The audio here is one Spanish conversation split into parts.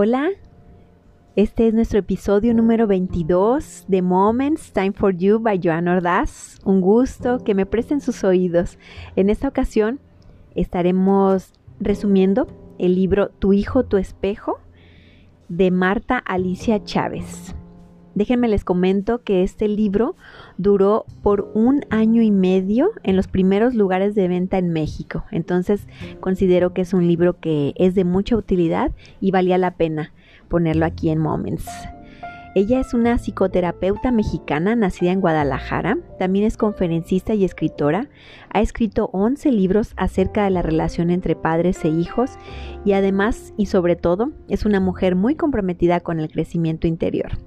Hola, este es nuestro episodio número 22 de Moments Time for You by Joan Ordaz. Un gusto que me presten sus oídos. En esta ocasión estaremos resumiendo el libro Tu hijo, tu espejo de Marta Alicia Chávez. Déjenme les comento que este libro duró por un año y medio en los primeros lugares de venta en México. Entonces considero que es un libro que es de mucha utilidad y valía la pena ponerlo aquí en Moments. Ella es una psicoterapeuta mexicana nacida en Guadalajara, también es conferencista y escritora, ha escrito 11 libros acerca de la relación entre padres e hijos y además y sobre todo es una mujer muy comprometida con el crecimiento interior.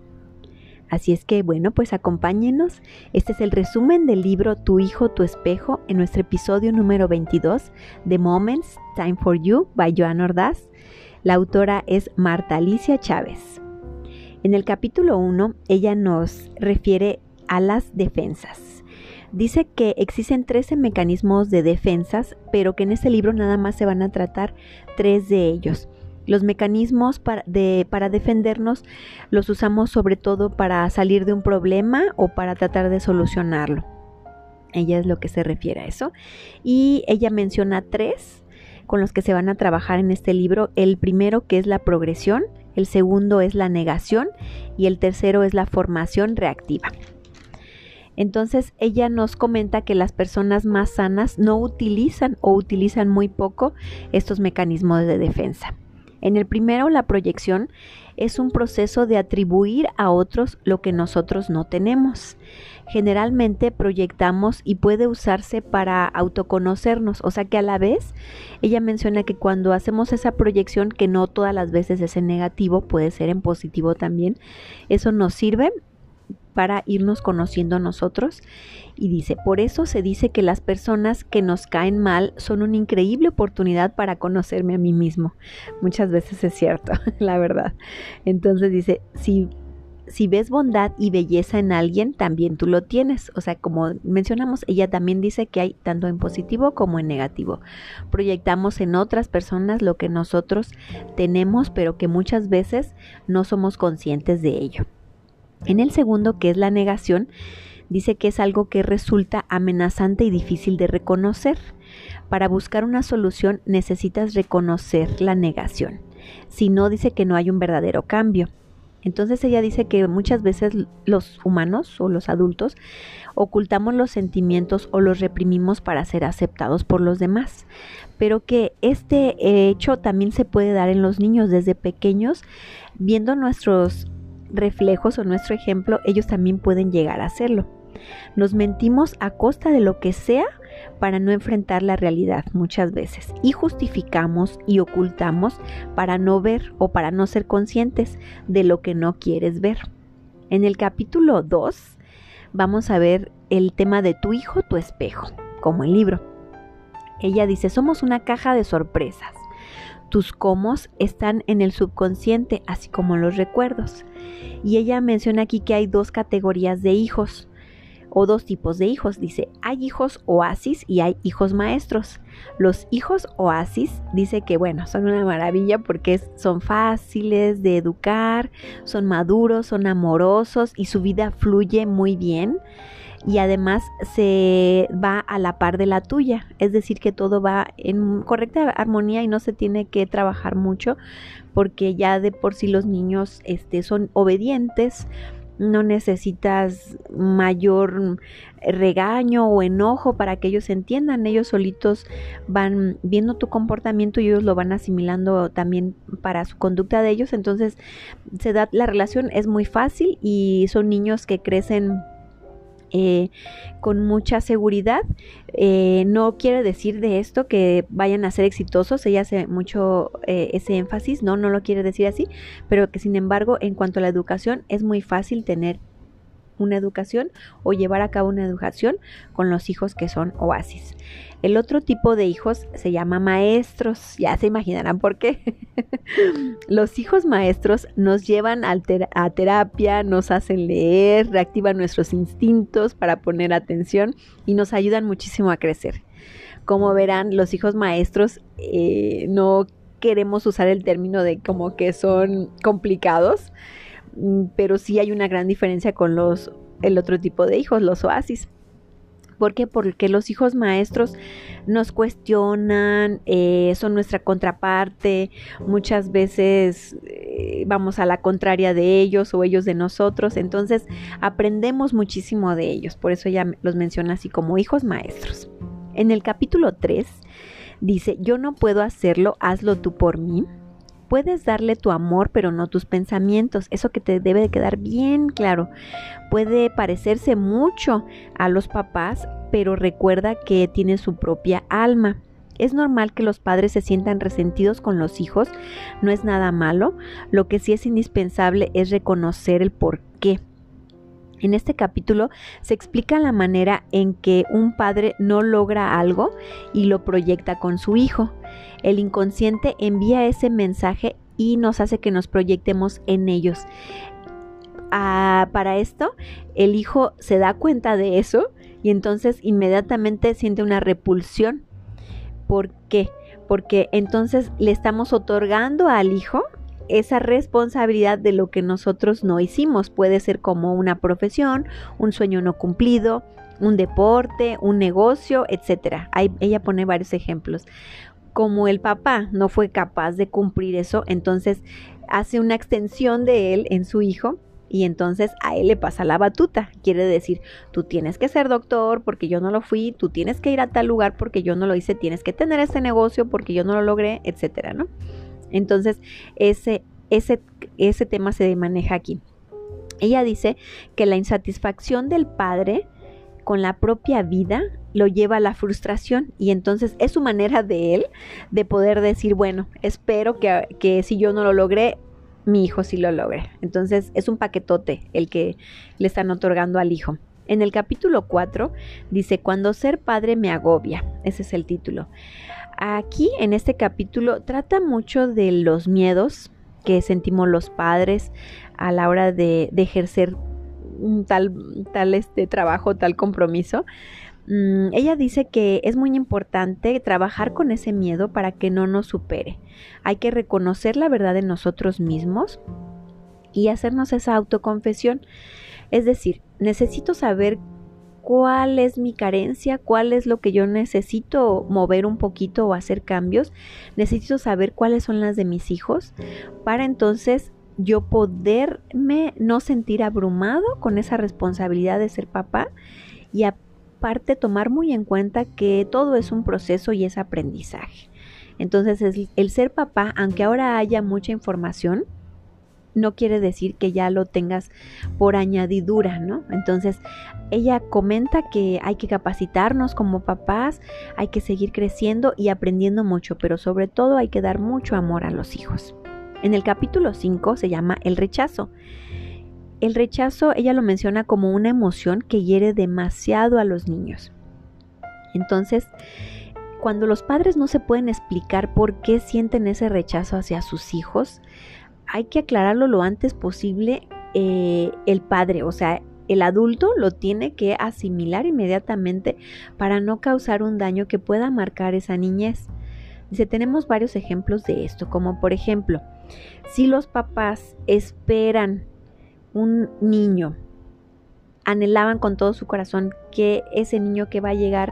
Así es que bueno, pues acompáñenos. Este es el resumen del libro Tu hijo, tu espejo en nuestro episodio número 22 de Moments, Time for You by Joan Ordaz. La autora es Marta Alicia Chávez. En el capítulo 1, ella nos refiere a las defensas. Dice que existen 13 mecanismos de defensas, pero que en este libro nada más se van a tratar tres de ellos. Los mecanismos para, defendernos los usamos sobre todo para salir de un problema o para tratar de solucionarlo. Ella es lo que se refiere a eso. Y ella menciona tres con los que se van a trabajar en este libro. El primero que es la progresión, el segundo es la negación y el tercero es la formación reactiva. Entonces ella nos comenta que las personas más sanas no utilizan o utilizan muy poco estos mecanismos de defensa. En el primero, la proyección es un proceso de atribuir a otros lo que nosotros no tenemos. Generalmente proyectamos y puede usarse para autoconocernos, o sea que a la vez ella menciona que cuando hacemos esa proyección, que no todas las veces es en negativo, puede ser en positivo también, eso nos sirve para irnos conociendo nosotros. Y dice, por eso se dice que las personas que nos caen mal son una increíble oportunidad para conocerme a mí mismo. Muchas veces es cierto, la verdad. Entonces dice, si si ves bondad y belleza en alguien, también tú lo tienes. O sea, como mencionamos, ella también dice que hay tanto en positivo como en negativo. Proyectamos en otras personas lo que nosotros tenemos, pero que muchas veces no somos conscientes de ello. En el segundo, que es la negación, dice que es algo que resulta amenazante y difícil de reconocer. Para buscar una solución necesitas reconocer la negación. Si no, dice que no hay un verdadero cambio. Entonces ella dice que muchas veces los humanos o los adultos ocultamos los sentimientos o los reprimimos para ser aceptados por los demás, pero que este hecho también se puede dar en los niños desde pequeños, viendo nuestros reflejos o nuestro ejemplo, ellos también pueden llegar a hacerlo. Nos mentimos a costa de lo que sea para no enfrentar la realidad muchas veces y justificamos y ocultamos para no ver o para no ser conscientes de lo que no quieres ver. En el capítulo 2 vamos a ver el tema de tu hijo, tu espejo, como el libro. Ella dice, somos una caja de sorpresas. Tus comos están en el subconsciente, así como los recuerdos. Y ella menciona aquí que hay dos categorías de hijos o dos tipos de hijos. Dice, hay hijos oasis y hay hijos maestros. Los hijos oasis dice que, bueno, son una maravilla porque son fáciles de educar, son maduros, son amorosos y su vida fluye muy bien y además se va a la par de la tuya, es decir, que todo va en correcta armonía y no se tiene que trabajar mucho porque ya de por sí los niños este, son obedientes, no necesitas mayor regaño o enojo para que ellos entiendan, ellos solitos van viendo tu comportamiento y ellos lo van asimilando también para su conducta de ellos, entonces se da la relación es muy fácil y son niños que crecen eh, con mucha seguridad. Eh, no quiere decir de esto que vayan a ser exitosos, ella hace mucho eh, ese énfasis, no, no lo quiere decir así, pero que sin embargo en cuanto a la educación es muy fácil tener una educación o llevar a cabo una educación con los hijos que son oasis. El otro tipo de hijos se llama maestros, ya se imaginarán por qué. los hijos maestros nos llevan a, terapia, nos hacen leer, reactivan nuestros instintos para poner atención y nos ayudan muchísimo a crecer. Como verán, los hijos maestros eh, no queremos usar el término de como que son complicados, pero sí hay una gran diferencia con los el otro tipo de hijos, los oasis. ¿Por qué? Porque los hijos maestros nos cuestionan, eh, son nuestra contraparte, muchas veces eh, vamos a la contraria de ellos o ellos de nosotros, entonces aprendemos muchísimo de ellos, por eso ya los menciona así como hijos maestros. En el capítulo 3 dice, yo no puedo hacerlo, hazlo tú por mí puedes darle tu amor, pero no tus pensamientos. Eso que te debe de quedar bien claro. Puede parecerse mucho a los papás, pero recuerda que tiene su propia alma. Es normal que los padres se sientan resentidos con los hijos, no es nada malo. Lo que sí es indispensable es reconocer el por qué. En este capítulo se explica la manera en que un padre no logra algo y lo proyecta con su hijo. El inconsciente envía ese mensaje y nos hace que nos proyectemos en ellos. Ah, para esto, el hijo se da cuenta de eso y entonces inmediatamente siente una repulsión. ¿Por qué? Porque entonces le estamos otorgando al hijo esa responsabilidad de lo que nosotros no hicimos. Puede ser como una profesión, un sueño no cumplido, un deporte, un negocio, etc. ella pone varios ejemplos como el papá no fue capaz de cumplir eso, entonces hace una extensión de él en su hijo y entonces a él le pasa la batuta. Quiere decir, tú tienes que ser doctor porque yo no lo fui, tú tienes que ir a tal lugar porque yo no lo hice, tienes que tener este negocio porque yo no lo logré, etcétera, ¿no? Entonces, ese, ese, ese tema se maneja aquí. Ella dice que la insatisfacción del padre con la propia vida lo lleva a la frustración y entonces es su manera de él de poder decir, bueno, espero que, que si yo no lo logré, mi hijo sí lo logre. Entonces es un paquetote el que le están otorgando al hijo. En el capítulo 4 dice, cuando ser padre me agobia, ese es el título. Aquí en este capítulo trata mucho de los miedos que sentimos los padres a la hora de, de ejercer tal, tal este trabajo, tal compromiso. Mm, ella dice que es muy importante trabajar con ese miedo para que no nos supere. Hay que reconocer la verdad en nosotros mismos y hacernos esa autoconfesión. Es decir, necesito saber cuál es mi carencia, cuál es lo que yo necesito mover un poquito o hacer cambios. Necesito saber cuáles son las de mis hijos para entonces yo poderme no sentir abrumado con esa responsabilidad de ser papá y aparte tomar muy en cuenta que todo es un proceso y es aprendizaje. Entonces el, ser papá, aunque ahora haya mucha información, no quiere decir que ya lo tengas por añadidura, ¿no? Entonces, ella comenta que hay que capacitarnos como papás, hay que seguir creciendo y aprendiendo mucho, pero sobre todo hay que dar mucho amor a los hijos. En el capítulo 5 se llama el rechazo. El rechazo ella lo menciona como una emoción que hiere demasiado a los niños. Entonces, cuando los padres no se pueden explicar por qué sienten ese rechazo hacia sus hijos, hay que aclararlo lo antes posible eh, el padre, o sea, el adulto lo tiene que asimilar inmediatamente para no causar un daño que pueda marcar esa niñez. Dice, tenemos varios ejemplos de esto, como por ejemplo, si los papás esperan un niño, anhelaban con todo su corazón que ese niño que va a llegar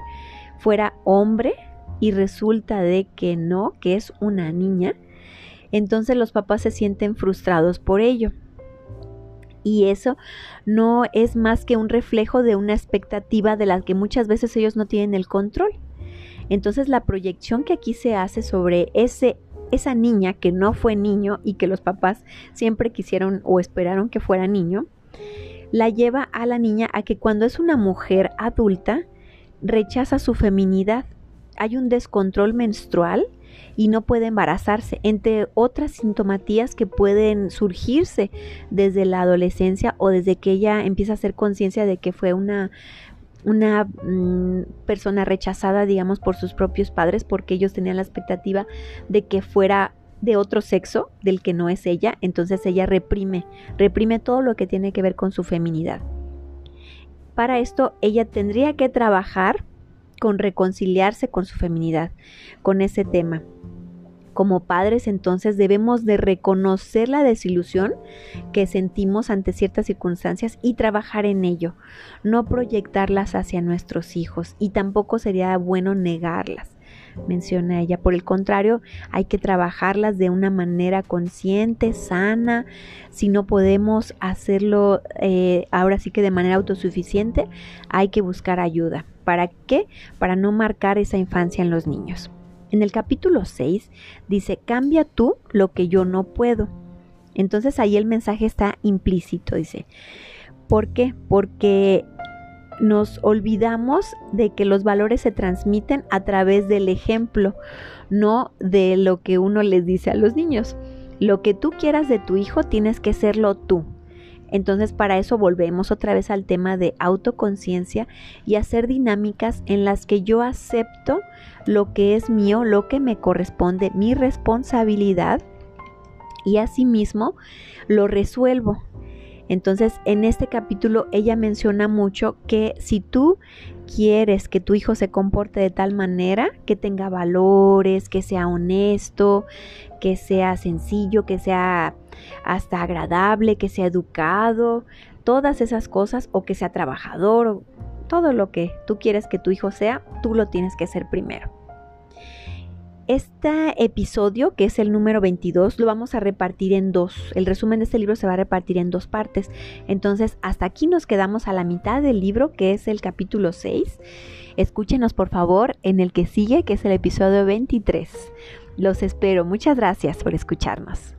fuera hombre y resulta de que no, que es una niña, entonces los papás se sienten frustrados por ello. Y eso no es más que un reflejo de una expectativa de la que muchas veces ellos no tienen el control. Entonces la proyección que aquí se hace sobre ese esa niña que no fue niño y que los papás siempre quisieron o esperaron que fuera niño, la lleva a la niña a que cuando es una mujer adulta rechaza su feminidad. Hay un descontrol menstrual y no puede embarazarse, entre otras sintomatías que pueden surgirse desde la adolescencia o desde que ella empieza a hacer conciencia de que fue una una mm, persona rechazada, digamos, por sus propios padres, porque ellos tenían la expectativa de que fuera de otro sexo, del que no es ella, entonces ella reprime, reprime todo lo que tiene que ver con su feminidad. Para esto, ella tendría que trabajar con reconciliarse con su feminidad, con ese tema. Como padres entonces debemos de reconocer la desilusión que sentimos ante ciertas circunstancias y trabajar en ello, no proyectarlas hacia nuestros hijos y tampoco sería bueno negarlas menciona ella. Por el contrario, hay que trabajarlas de una manera consciente, sana. Si no podemos hacerlo eh, ahora sí que de manera autosuficiente, hay que buscar ayuda. ¿Para qué? Para no marcar esa infancia en los niños. En el capítulo 6 dice, cambia tú lo que yo no puedo. Entonces ahí el mensaje está implícito, dice. ¿Por qué? Porque nos olvidamos de que los valores se transmiten a través del ejemplo, no de lo que uno les dice a los niños. Lo que tú quieras de tu hijo tienes que serlo tú. Entonces para eso volvemos otra vez al tema de autoconciencia y hacer dinámicas en las que yo acepto lo que es mío, lo que me corresponde, mi responsabilidad y asimismo lo resuelvo. Entonces, en este capítulo ella menciona mucho que si tú quieres que tu hijo se comporte de tal manera, que tenga valores, que sea honesto, que sea sencillo, que sea hasta agradable, que sea educado, todas esas cosas, o que sea trabajador, todo lo que tú quieres que tu hijo sea, tú lo tienes que ser primero. Este episodio, que es el número 22, lo vamos a repartir en dos. El resumen de este libro se va a repartir en dos partes. Entonces, hasta aquí nos quedamos a la mitad del libro, que es el capítulo 6. Escúchenos, por favor, en el que sigue, que es el episodio 23. Los espero. Muchas gracias por escucharnos.